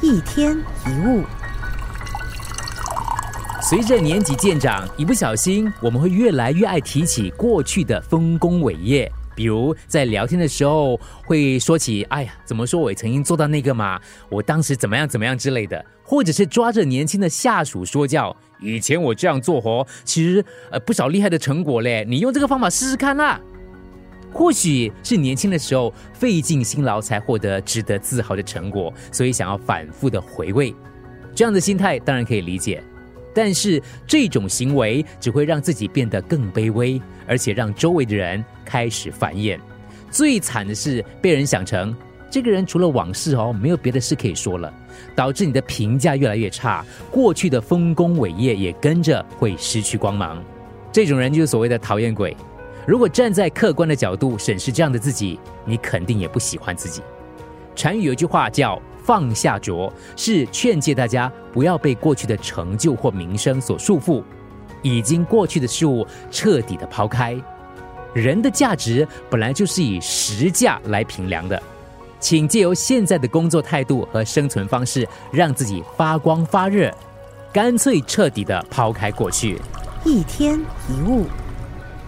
一天一物。随着年纪渐长，一不小心，我们会越来越爱提起过去的丰功伟业。比如在聊天的时候，会说起“哎呀，怎么说我也曾经做到那个嘛，我当时怎么样怎么样之类的”，或者是抓着年轻的下属说教：“以前我这样做活，其实呃不少厉害的成果嘞，你用这个方法试试看啦。”或许是年轻的时候费尽辛劳才获得值得自豪的成果，所以想要反复的回味，这样的心态当然可以理解。但是这种行为只会让自己变得更卑微，而且让周围的人开始繁衍。最惨的是被人想成这个人除了往事哦，没有别的事可以说了，导致你的评价越来越差，过去的丰功伟业也跟着会失去光芒。这种人就是所谓的讨厌鬼。如果站在客观的角度审视这样的自己，你肯定也不喜欢自己。禅语有句话叫。放下着是劝诫大家不要被过去的成就或名声所束缚，已经过去的事物彻底的抛开。人的价值本来就是以实价来评量的，请借由现在的工作态度和生存方式，让自己发光发热，干脆彻底的抛开过去。一天一物，